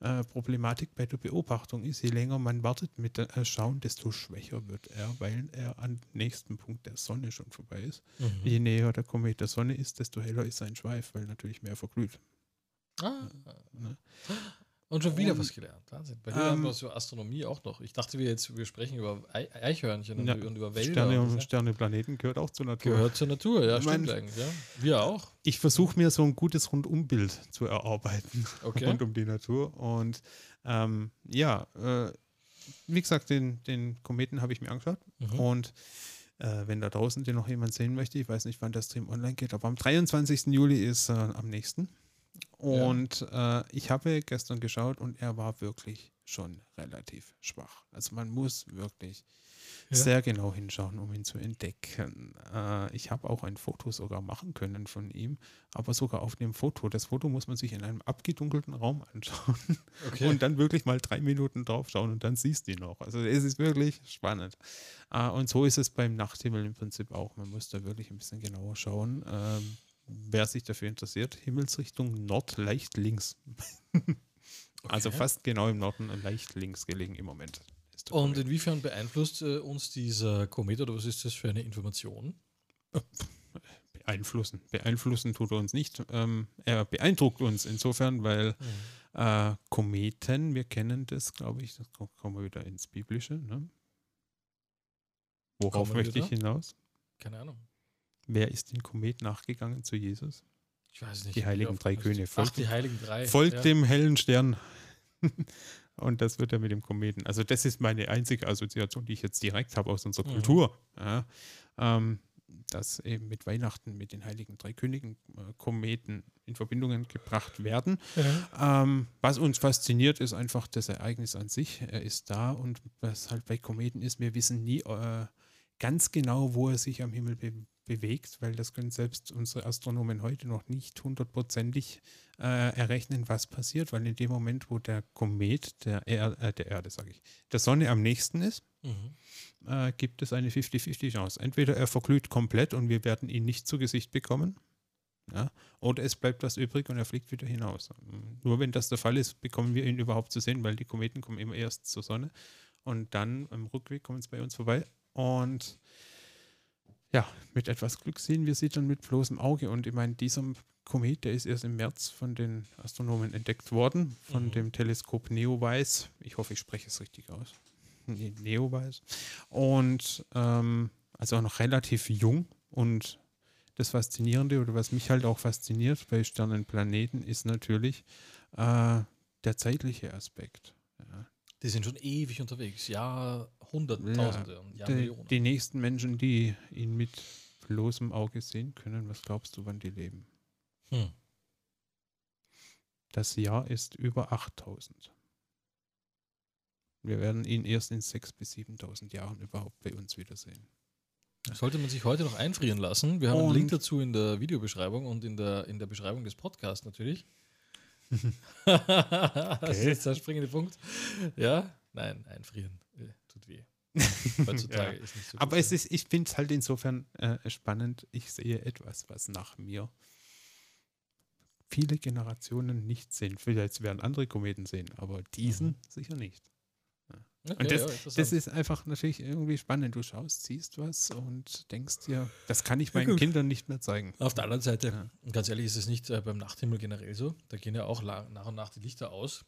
Äh, Problematik bei der Beobachtung ist, je länger man wartet mit dem äh, Schauen, desto schwächer wird er, weil er am nächsten Punkt der Sonne schon vorbei ist. Mhm. Je näher der Komet der Sonne ist, desto heller ist sein Schweif, weil natürlich mehr verglüht. Ah. Ja. Und schon wieder und, was gelernt. Wahnsinn. Bei dir ähm, haben wir so Astronomie auch noch. Ich dachte, wir jetzt wir sprechen über Eichhörnchen ja, und über Wälder. Sterne und Sterne, Planeten gehört auch zur Natur. Gehört zur Natur, ja, ich stimmt mein, eigentlich. Ja. Wir auch. Ich versuche mir so ein gutes Rundumbild zu erarbeiten okay. rund um die Natur. Und ähm, ja, äh, wie gesagt, den, den Kometen habe ich mir angeschaut. Mhm. Und äh, wenn da draußen den noch jemand sehen möchte, ich weiß nicht, wann der Stream online geht, aber am 23. Juli ist äh, am nächsten. Und ja. äh, ich habe gestern geschaut und er war wirklich schon relativ schwach. Also man muss wirklich ja. sehr genau hinschauen, um ihn zu entdecken. Äh, ich habe auch ein Foto sogar machen können von ihm, aber sogar auf dem Foto. Das Foto muss man sich in einem abgedunkelten Raum anschauen okay. und dann wirklich mal drei Minuten drauf schauen und dann siehst du ihn noch. Also es ist wirklich spannend. Äh, und so ist es beim Nachthimmel im Prinzip auch. Man muss da wirklich ein bisschen genauer schauen. Ähm, wer sich dafür interessiert, Himmelsrichtung Nord, leicht links. okay. Also fast genau im Norden, leicht links gelegen im Moment. Und inwiefern beeinflusst äh, uns dieser Komet oder was ist das für eine Information? Beeinflussen. Beeinflussen tut er uns nicht. Ähm, er beeindruckt uns insofern, weil mhm. äh, Kometen, wir kennen das, glaube ich, das kommen wir wieder ins Biblische. Ne? Worauf möchte ich hinaus? Keine Ahnung. Wer ist den Komet nachgegangen zu Jesus? Ich weiß nicht. Die heiligen drei Könige. Folgt, Ach, die heiligen drei. Folgt ja. dem hellen Stern. Und das wird er mit dem Kometen. Also, das ist meine einzige Assoziation, die ich jetzt direkt habe aus unserer mhm. Kultur. Ja, ähm, dass eben mit Weihnachten mit den heiligen drei Königen äh, Kometen in Verbindungen gebracht werden. Ja. Ähm, was uns fasziniert, ist einfach das Ereignis an sich. Er ist da und was halt bei Kometen ist, wir wissen nie äh, ganz genau, wo er sich am Himmel be bewegt, weil das können selbst unsere Astronomen heute noch nicht hundertprozentig äh, errechnen, was passiert, weil in dem Moment, wo der Komet der, er äh, der Erde, sage ich, der Sonne am nächsten ist, mhm. äh, gibt es eine 50-50 Chance. Entweder er verglüht komplett und wir werden ihn nicht zu Gesicht bekommen, ja, oder es bleibt was übrig und er fliegt wieder hinaus. Nur wenn das der Fall ist, bekommen wir ihn überhaupt zu sehen, weil die Kometen kommen immer erst zur Sonne Und dann im Rückweg kommen sie bei uns vorbei. Und ja, mit etwas Glück sehen wir sie dann mit bloßem Auge. Und ich meine, dieser Komet, der ist erst im März von den Astronomen entdeckt worden, von mhm. dem Teleskop Neowise. Ich hoffe, ich spreche es richtig aus. Nee, Neowise. Und ähm, also auch noch relativ jung. Und das Faszinierende oder was mich halt auch fasziniert bei Sternen Planeten ist natürlich äh, der zeitliche Aspekt. Die sind schon ewig unterwegs, Jahrhunderttausende ja, und Jahrmillionen. Die, die nächsten Menschen, die ihn mit bloßem Auge sehen können, was glaubst du, wann die leben? Hm. Das Jahr ist über 8000. Wir werden ihn erst in 6.000 bis 7.000 Jahren überhaupt bei uns wiedersehen. Sollte man sich heute noch einfrieren lassen. Wir haben und einen Link dazu in der Videobeschreibung und in der, in der Beschreibung des Podcasts natürlich. das ist der springende Punkt. Ja, nein, einfrieren äh, tut weh. Heutzutage ja. ist nicht so Aber es ist, ich finde es halt insofern äh, spannend. Ich sehe etwas, was nach mir viele Generationen nicht sehen. Vielleicht werden andere Kometen sehen, aber diesen mhm. sicher nicht. Okay, und das, ja, das, ist einfach natürlich irgendwie spannend. Du schaust, siehst was und denkst dir, das kann ich meinen Kindern nicht mehr zeigen. Auf der anderen Seite, ja. ganz ehrlich, ist es nicht äh, beim Nachthimmel generell so. Da gehen ja auch nach und nach die Lichter aus.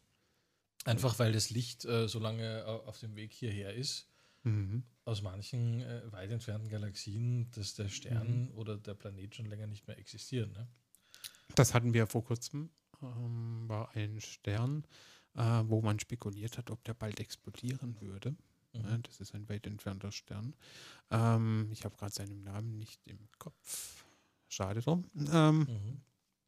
Einfach weil das Licht äh, so lange äh, auf dem Weg hierher ist. Mhm. Aus manchen äh, weit entfernten Galaxien, dass der Stern mhm. oder der Planet schon länger nicht mehr existieren. Ne? Das hatten wir vor kurzem. Ähm, war ein Stern, äh, wo man spekuliert hat, ob der bald explodieren würde. Mhm. Ja, das ist ein weit entfernter Stern. Ähm, ich habe gerade seinen Namen nicht im Kopf. Schade drum. Ähm, mhm.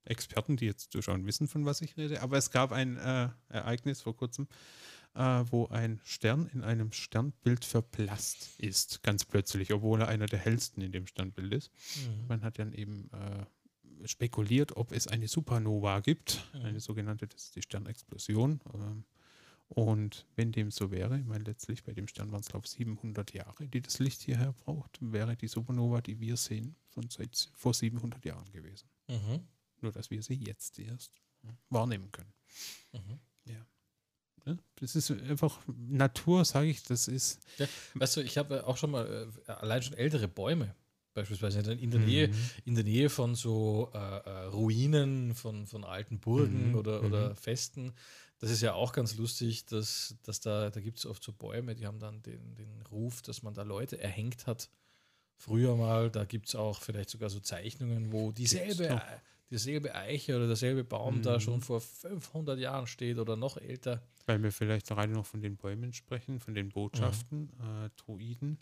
Experten, die jetzt zuschauen, wissen, von was ich rede. Aber es gab ein äh, Ereignis vor kurzem, äh, wo ein Stern in einem Sternbild verblasst ist, ganz plötzlich, obwohl er einer der hellsten in dem Sternbild ist. Mhm. Man hat dann eben äh, spekuliert, ob es eine Supernova gibt, mhm. eine sogenannte, das ist die Sternexplosion. Ähm, und wenn dem so wäre, ich meine, letztlich bei dem Stern waren es, glaube ich, 700 Jahre, die das Licht hierher braucht, wäre die Supernova, die wir sehen, schon seit vor 700 Jahren gewesen. Mhm. Nur, dass wir sie jetzt erst wahrnehmen können. Mhm. Ja. Das ist einfach Natur, sage ich, das ist. Ja, weißt du, ich habe auch schon mal äh, allein schon ältere Bäume beispielsweise in der Nähe, mhm. in der Nähe von so äh, äh, Ruinen von, von alten Burgen mhm. oder, oder mhm. Festen. Das ist ja auch ganz lustig, dass, dass da, da gibt es oft so Bäume, die haben dann den, den Ruf, dass man da Leute erhängt hat. Früher mal, da gibt es auch vielleicht sogar so Zeichnungen, wo dieselbe, dieselbe Eiche oder derselbe Baum da mhm. schon vor 500 Jahren steht oder noch älter. Weil wir vielleicht gerade noch von den Bäumen sprechen, von den Botschaften, mhm. äh, Druiden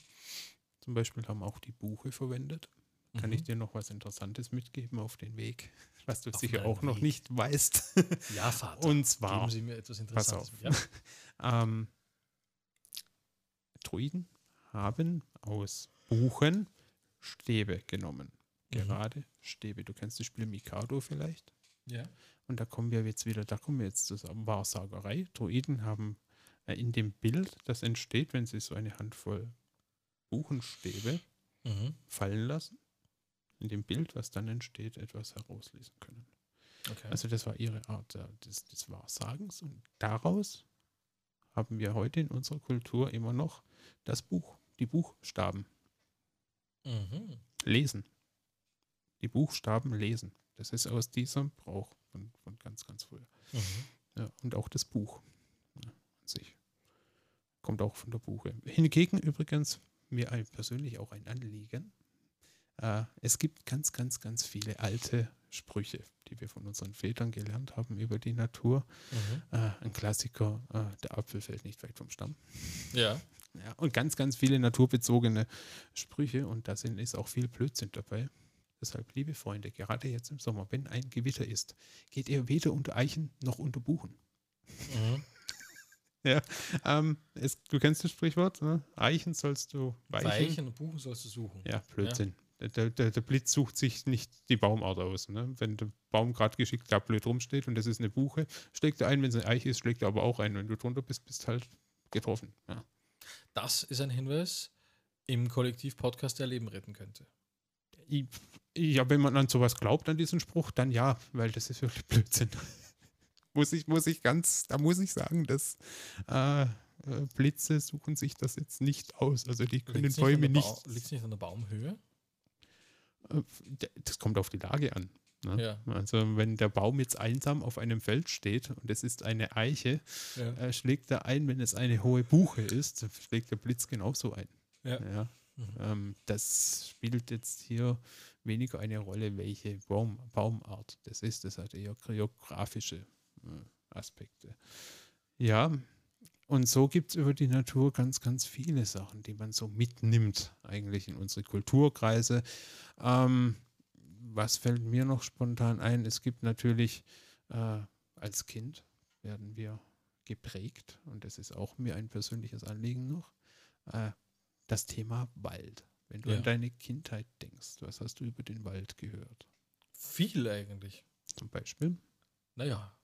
zum Beispiel haben auch die Buche verwendet. Kann mhm. ich dir noch was Interessantes mitgeben auf den Weg, was du auf sicher auch Weg. noch nicht weißt? Ja, Vater. Und zwar. Geben Sie mir etwas Interessantes. Ja. ähm, Druiden haben aus Buchen Stäbe genommen. Mhm. Gerade. Stäbe. Du kennst das Spiel Mikado vielleicht? Ja. Und da kommen wir jetzt wieder, da kommen wir jetzt zusammen. Wahrsagerei. Druiden haben äh, in dem Bild, das entsteht, wenn sie so eine Handvoll Buchenstäbe mhm. fallen lassen, in dem Bild, was dann entsteht, etwas herauslesen können. Okay. Also das war ihre Art des, des Wahrsagens und daraus haben wir heute in unserer Kultur immer noch das Buch, die Buchstaben. Mhm. Lesen. Die Buchstaben lesen. Das ist aus diesem Brauch von, von ganz, ganz früher. Mhm. Ja, und auch das Buch ja, an sich. Kommt auch von der Buche. Hingegen übrigens mir persönlich auch ein Anliegen. Äh, es gibt ganz, ganz, ganz viele alte Sprüche, die wir von unseren Vätern gelernt haben über die Natur. Mhm. Äh, ein Klassiker, äh, der Apfel fällt nicht weit vom Stamm. Ja. ja. Und ganz, ganz viele naturbezogene Sprüche und da sind, ist auch viel Blödsinn dabei. Deshalb, liebe Freunde, gerade jetzt im Sommer, wenn ein Gewitter ist, geht ihr weder unter Eichen noch unter Buchen. Mhm. Ja, ähm, es, du kennst das Sprichwort, ne? Eichen sollst du weichen. Weichen und Buchen sollst du suchen. Ja, Blödsinn. Ja. Der, der, der, Blitz sucht sich nicht die Baumart aus. Ne? Wenn der Baum gerade geschickt da blöd rumsteht und das ist eine Buche, schlägt er ein. Wenn es eine Eiche ist, schlägt er aber auch ein. Wenn du drunter bist, bist halt getroffen. Ja. Das ist ein Hinweis im Kollektiv-Podcast, der Leben retten könnte. ja, wenn man an sowas glaubt, an diesen Spruch, dann ja, weil das ist wirklich Blödsinn muss ich, muss ich ganz, da muss ich sagen, dass äh, äh, Blitze suchen sich das jetzt nicht aus. Also die können Liegt's Bäume nicht. nicht. Liegt es nicht an der Baumhöhe? Äh, Das kommt auf die Lage an. Ne? Ja. Also wenn der Baum jetzt einsam auf einem Feld steht und es ist eine Eiche, Ja. äh, schlägt er ein, wenn es eine hohe Buche ist, schlägt der Blitz genauso ein. Ja. Mhm. Ähm, das spielt jetzt hier weniger eine Rolle, welche Baum, Baumart das ist. Das hat eher geografische Aspekte. Ja, und so gibt es über die Natur ganz, ganz viele Sachen, die man so mitnimmt, eigentlich in unsere Kulturkreise. Ähm, was fällt mir noch spontan ein? Es gibt natürlich äh, als Kind werden wir geprägt, und das ist auch mir ein persönliches Anliegen noch, äh, das Thema Wald. Wenn du Ja. an deine Kindheit denkst, was hast du über den Wald gehört? Viel eigentlich. Zum Beispiel? Naja,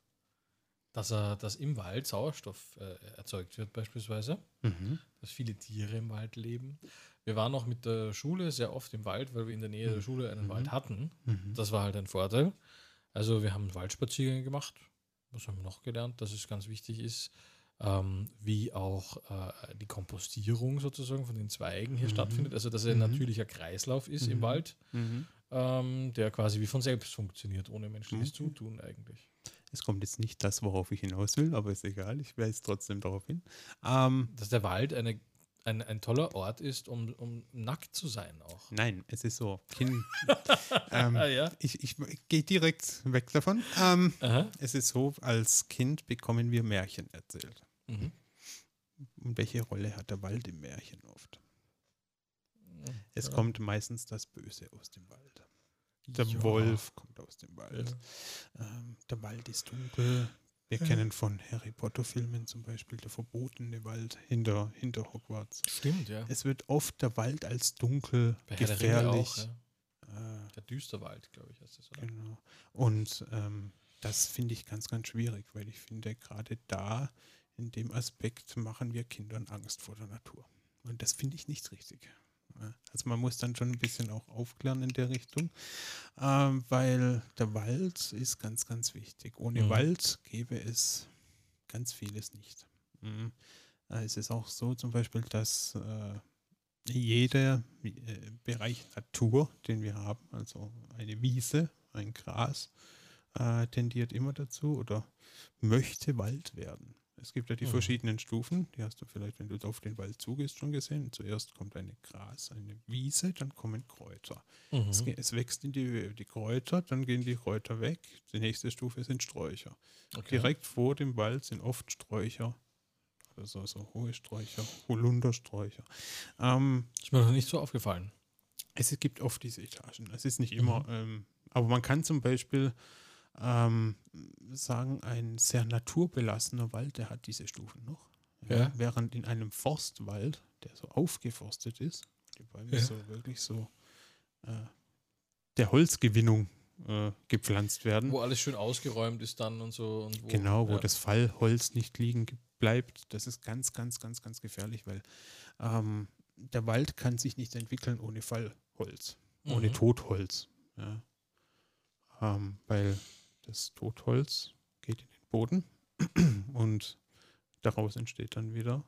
dass, er, dass im Wald Sauerstoff äh, erzeugt wird beispielsweise, Mhm. dass viele Tiere im Wald leben. Wir waren auch mit der Schule sehr oft im Wald, weil wir in der Nähe der Schule einen Mhm. Wald hatten. Mhm. Das war halt ein Vorteil. Also wir haben Waldspaziergänge gemacht. Was haben wir noch gelernt, dass es ganz wichtig ist, ähm, wie auch äh, die Kompostierung sozusagen von den Zweigen hier Mhm. stattfindet. Also dass er ein Mhm. natürlicher Kreislauf ist im Mhm. Wald, Mhm. ähm, der quasi wie von selbst funktioniert, ohne menschliches Mhm. Zutun eigentlich. Es kommt jetzt nicht das, worauf ich hinaus will, aber ist egal, ich weise trotzdem darauf hin. Ähm, Dass der Wald eine, ein, ein toller Ort ist, um, um nackt zu sein auch. nein, es ist so. Kind, ähm, Ah ja. ich ich gehe direkt weg davon. Ähm, es ist so, als Kind bekommen wir Märchen erzählt. Mhm. Und welche Rolle hat der Wald im Märchen oft? Es Ja. kommt meistens das Böse aus dem Wald. Der Ja. Wolf kommt aus dem Wald. Ähm, der Wald ist dunkel. Wir Ja. kennen von Harry Potter-Filmen zum Beispiel der verbotene Wald hinter, hinter Hogwarts. Stimmt, ja. Es wird oft der Wald als dunkel, Bei der gefährlich. auch, ja. äh, Der Düsterwald, glaube ich, heißt das, oder? Genau. Und ähm, das finde ich ganz, ganz schwierig, weil ich finde, gerade da, in dem Aspekt, machen wir Kindern Angst vor der Natur. Und das finde ich nicht richtig. Also man muss dann schon ein bisschen auch aufklären in der Richtung, ähm, weil der Wald ist ganz, ganz wichtig. Ohne Mhm. Wald gäbe es ganz vieles nicht. Mhm. Äh, Es ist auch so zum Beispiel, dass äh, jeder äh, Bereich Natur, den wir haben, also eine Wiese, ein Gras, äh, tendiert immer dazu oder möchte Wald werden. Es gibt ja die Mhm. verschiedenen Stufen, die hast du vielleicht, wenn du auf den Wald zugehst, schon gesehen. Zuerst kommt eine Gras, eine Wiese, dann kommen Kräuter. Es, Mhm. ge- es wächst in die die Kräuter, dann gehen die Kräuter weg. Die nächste Stufe sind Sträucher. Okay. Direkt vor dem Wald sind oft Sträucher, also so hohe Sträucher, Holundersträucher. Ähm, Ist mir noch nicht so aufgefallen. es gibt oft diese Etagen. Es ist nicht immer, ähm, aber man kann zum Beispiel ähm, sagen, ein sehr naturbelassener Wald, der hat diese Stufen noch. Ja. Während in einem Forstwald, der so aufgeforstet ist, die Bäume Ja. so wirklich so äh, der Holzgewinnung äh, gepflanzt werden. Wo alles schön ausgeräumt ist dann und so. Und wo, Genau, wo ja. das Fallholz nicht liegen ge- bleibt. Das ist ganz, ganz, ganz, ganz gefährlich, weil ähm, der Wald kann sich nicht entwickeln ohne Fallholz, ohne Mhm. Totholz. Ja. Ähm, weil das Totholz geht in den Boden und daraus entsteht dann wieder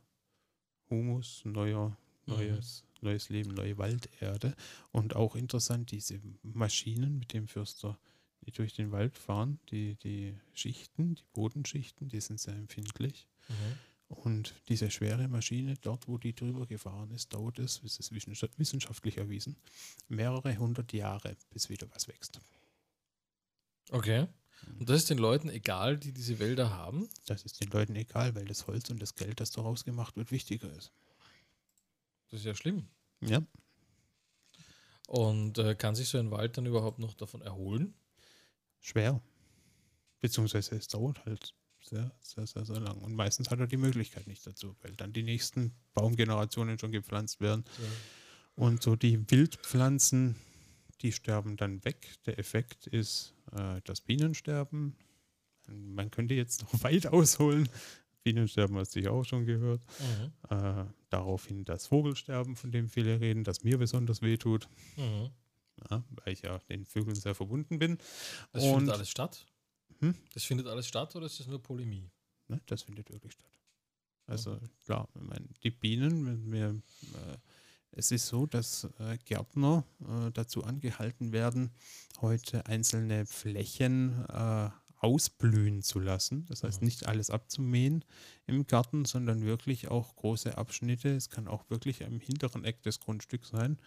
Humus, neuer, Mhm. neues, neues Leben, neue Walderde. Und auch interessant, diese Maschinen, mit dem Förster die durch den Wald fahren, die, die Schichten, die Bodenschichten, die sind sehr empfindlich. Mhm. Und diese schwere Maschine, dort wo die drüber gefahren ist, dauert es, es ist wissenschaft- wissenschaftlich erwiesen, mehrere hundert Jahre, bis wieder was wächst. Okay. Und das ist den Leuten egal, die diese Wälder haben. Das ist den Leuten egal, weil das Holz und das Geld, das daraus gemacht wird, wichtiger ist. Das ist ja schlimm. Ja, Und äh, kann sich so ein Wald dann überhaupt noch davon erholen? schwer. Beziehungsweise es dauert halt sehr, sehr, sehr, sehr lang. Und meistens hat er die Möglichkeit nicht dazu, weil dann die nächsten Baumgenerationen schon gepflanzt werden. Und so die Wildpflanzen, die sterben dann weg. Der Effekt ist äh, das Bienensterben. Man könnte jetzt noch weit ausholen. Bienensterben hast du ja auch schon gehört. Mhm. Äh, daraufhin das Vogelsterben, von dem viele reden, das mir besonders wehtut, Mhm. ja, weil ich ja den Vögeln sehr verbunden bin. Das Und- findet alles statt? Hm? Das findet alles statt oder ist das nur Polemie? Ne, das findet wirklich statt. Also klar, ich meine, die Bienen, wenn wir, äh, es ist so, dass äh, Gärtner äh, dazu angehalten werden, heute einzelne Flächen äh, ausblühen zu lassen. Das heißt, Mhm. nicht alles abzumähen im Garten, sondern wirklich auch große Abschnitte. Es kann auch wirklich im hinteren Eck des Grundstücks sein.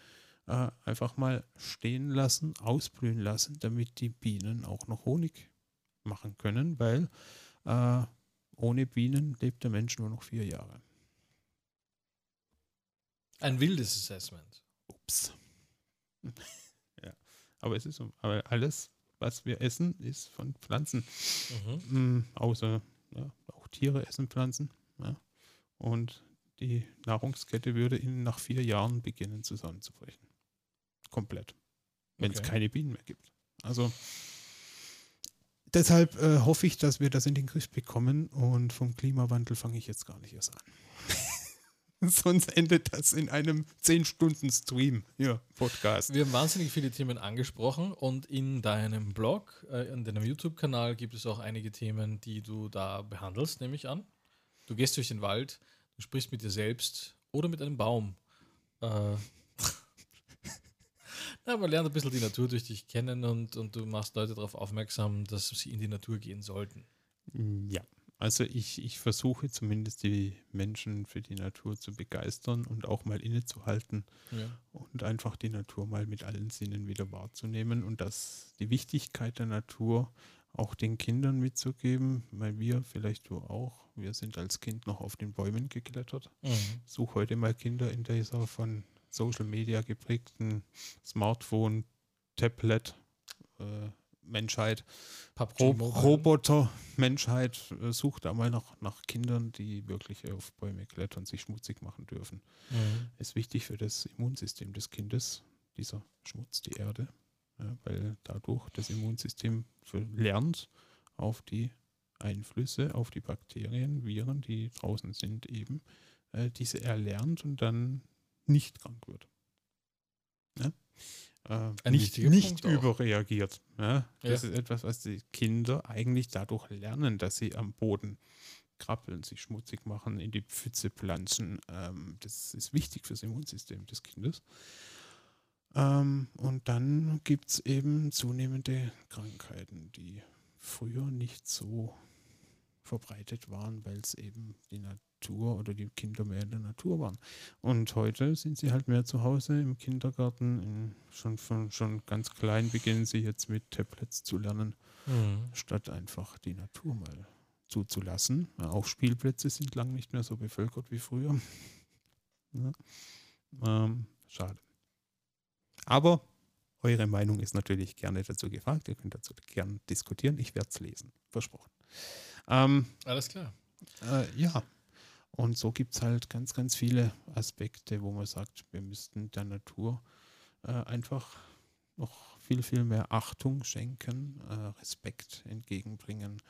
Äh, einfach mal stehen lassen, ausblühen lassen, damit die Bienen auch noch Honig machen können, weil äh, ohne Bienen lebt der Mensch nur noch vier Jahre. Ein wildes Assessment. Ups. ja, aber es ist so. Aber alles, was wir essen, ist von Pflanzen. Mhm. Mm, außer ja, auch Tiere essen Pflanzen. Ja. Und die Nahrungskette würde ihnen nach vier Jahren beginnen zusammenzubrechen. Komplett. Wenn es Okay. keine Bienen mehr gibt. Also deshalb äh, hoffe ich, dass wir das in den Griff bekommen und vom Klimawandel fange ich jetzt gar nicht erst an. Sonst endet das in einem 10-Stunden-Stream, ja, Podcast. Wir haben wahnsinnig viele Themen angesprochen und in deinem Blog, äh, in deinem YouTube-Kanal gibt es auch einige Themen, die du da behandelst, nehme ich an. Du gehst durch den Wald, du sprichst mit dir selbst oder mit einem Baum. Äh, ja, man lernt ein bisschen die Natur durch dich kennen und, und du machst Leute darauf aufmerksam, dass sie in die Natur gehen sollten. Ja, also ich, ich versuche zumindest die Menschen für die Natur zu begeistern und auch mal innezuhalten Ja. und einfach die Natur mal mit allen Sinnen wieder wahrzunehmen und das die Wichtigkeit der Natur auch den Kindern mitzugeben, weil wir, vielleicht du auch, wir sind als Kind noch auf den Bäumen geklettert. Mhm. Such heute mal Kinder in dieser von Social Media geprägten Smartphone, Tablet, äh, Menschheit. Rob Mobile. Roboter, Menschheit, äh, sucht da mal nach, nach Kindern, die wirklich auf Bäume klettern, sich schmutzig machen dürfen. Mhm. Ist wichtig für das Immunsystem des Kindes, dieser Schmutz, die Erde, ja, weil dadurch das Immunsystem für- lernt, auf die Einflüsse, auf die Bakterien, Viren, die draußen sind, eben äh, diese erlernt und dann nicht krank wird. Ja? Äh, nicht nicht überreagiert. Ja? Das Ja. ist etwas, was die Kinder eigentlich dadurch lernen, dass sie am Boden krabbeln, sich schmutzig machen, in die Pfütze planschen. Ähm, das ist wichtig fürs Immunsystem des Kindes. Ähm, und dann gibt es eben zunehmende Krankheiten, die früher nicht so verbreitet waren, weil es eben die Natur oder die Kinder mehr in der Natur waren. Und heute sind sie halt mehr zu Hause im Kindergarten. In, schon, von, schon ganz klein beginnen sie jetzt mit Tablets zu lernen Mhm. statt einfach die Natur mal zuzulassen. Auch Spielplätze sind lang nicht mehr so bevölkert wie früher. Ja. Ähm, schade. Aber eure Meinung ist natürlich gerne dazu gefragt. Ihr könnt dazu gerne diskutieren. Ich werde es lesen. Versprochen. Ähm, Alles klar. äh, ja. Und so gibt es halt ganz, ganz viele Aspekte, wo man sagt, wir müssten der Natur äh, einfach noch viel, viel mehr Achtung schenken, äh, Respekt entgegenbringen.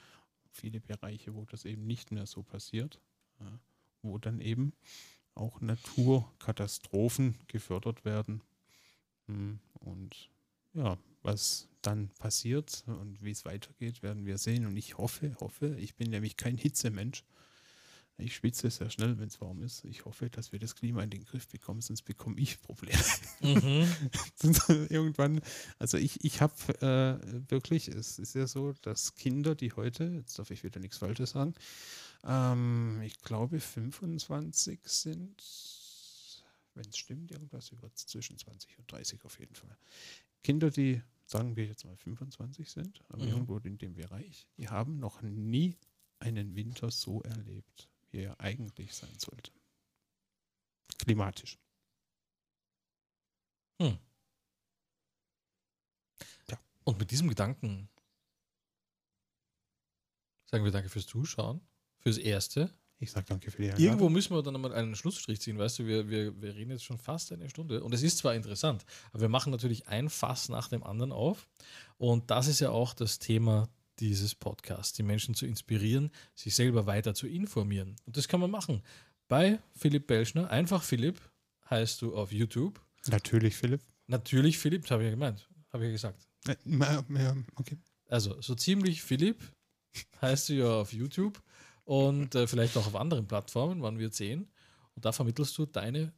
Viele Bereiche, wo das eben nicht mehr so passiert, ja, wo dann eben auch Naturkatastrophen gefördert werden. Hm, Und ja, was dann passiert und wie es weitergeht, werden wir sehen. Und ich hoffe, hoffe, ich bin nämlich kein Hitzemensch. Ich schwitze sehr schnell, wenn es warm ist. Ich hoffe, dass wir das Klima in den Griff bekommen, sonst bekomme ich Probleme. Mhm. Irgendwann, also ich, ich habe äh, wirklich, es ist ja so, dass Kinder, die heute, jetzt darf ich wieder nichts Falsches sagen, ähm, ich glaube 25 sind, wenn es stimmt, irgendwas über zwischen 20 und 30 auf jeden Fall. Kinder, die, sagen wir jetzt mal 25 sind, aber Mhm. irgendwo in dem Bereich, die haben noch nie einen Winter so erlebt, er eigentlich sein sollte. Klimatisch. Und mit diesem Gedanken sagen wir danke fürs Zuschauen, fürs Erste. Ich sage danke für die Einladung. Irgendwo müssen wir dann mal einen Schlussstrich ziehen, weißt du, wir, wir, wir reden jetzt schon fast eine Stunde und es ist zwar interessant, aber wir machen natürlich ein Fass nach dem anderen auf und das ist ja auch das Thema dieses Podcasts, die Menschen zu inspirieren, sich selber weiter zu informieren. Und das kann man machen bei Philipp Belschner, einfach Philipp heißt du auf YouTube. Natürlich, Philipp. Natürlich Philipp, das habe ich ja gemeint, habe ich ja gesagt. Äh, ja, okay. Also, so ziemlich Philipp heißt du ja auf YouTube und äh, vielleicht auch auf anderen Plattformen, wann wir sehen. Und da vermittelst du deine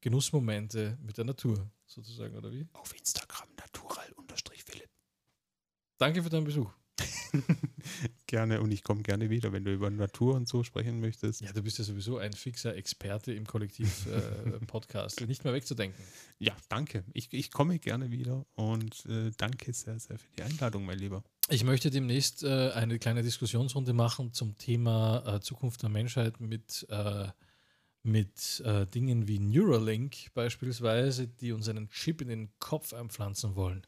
Genussmomente mit der Natur, sozusagen, oder wie? Auf Instagram natural-philipp. Danke für deinen Besuch. gerne und ich komme gerne wieder, wenn du über Natur und so sprechen möchtest. Ja, du bist ja sowieso ein fixer Experte im Kollektiv-Podcast, äh, nicht mehr wegzudenken. Ja, danke. Ich, ich komme gerne wieder und äh, danke sehr, sehr für die Einladung, mein Lieber. Ich möchte demnächst äh, eine kleine Diskussionsrunde machen zum Thema äh, Zukunft der Menschheit mit, äh, mit äh, Dingen wie Neuralink beispielsweise, die uns einen Chip in den Kopf einpflanzen wollen.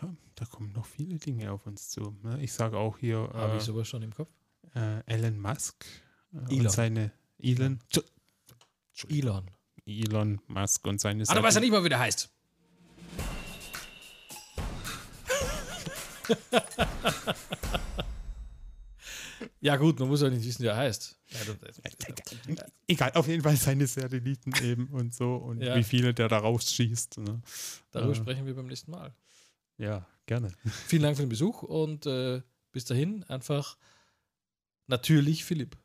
Ja, da kommen noch viele Dinge auf uns zu. Ne? Ich sage auch hier. Habe ich sowas schon im Kopf? Äh, Elon Musk äh, Elon. und seine Elon. Elon. Elon Musk und seine. Ah, du weißt ja nicht mal, wie der heißt. ja, gut, man muss ja nicht wissen, wie er heißt. Ja, Egal, auf jeden Fall seine Satelliten eben und so und ja. wie viele der da rausschießt. Ne? Darüber äh, sprechen wir beim nächsten Mal. Ja, gerne. Vielen Dank für den Besuch und äh, bis dahin einfach natürlich Philipp.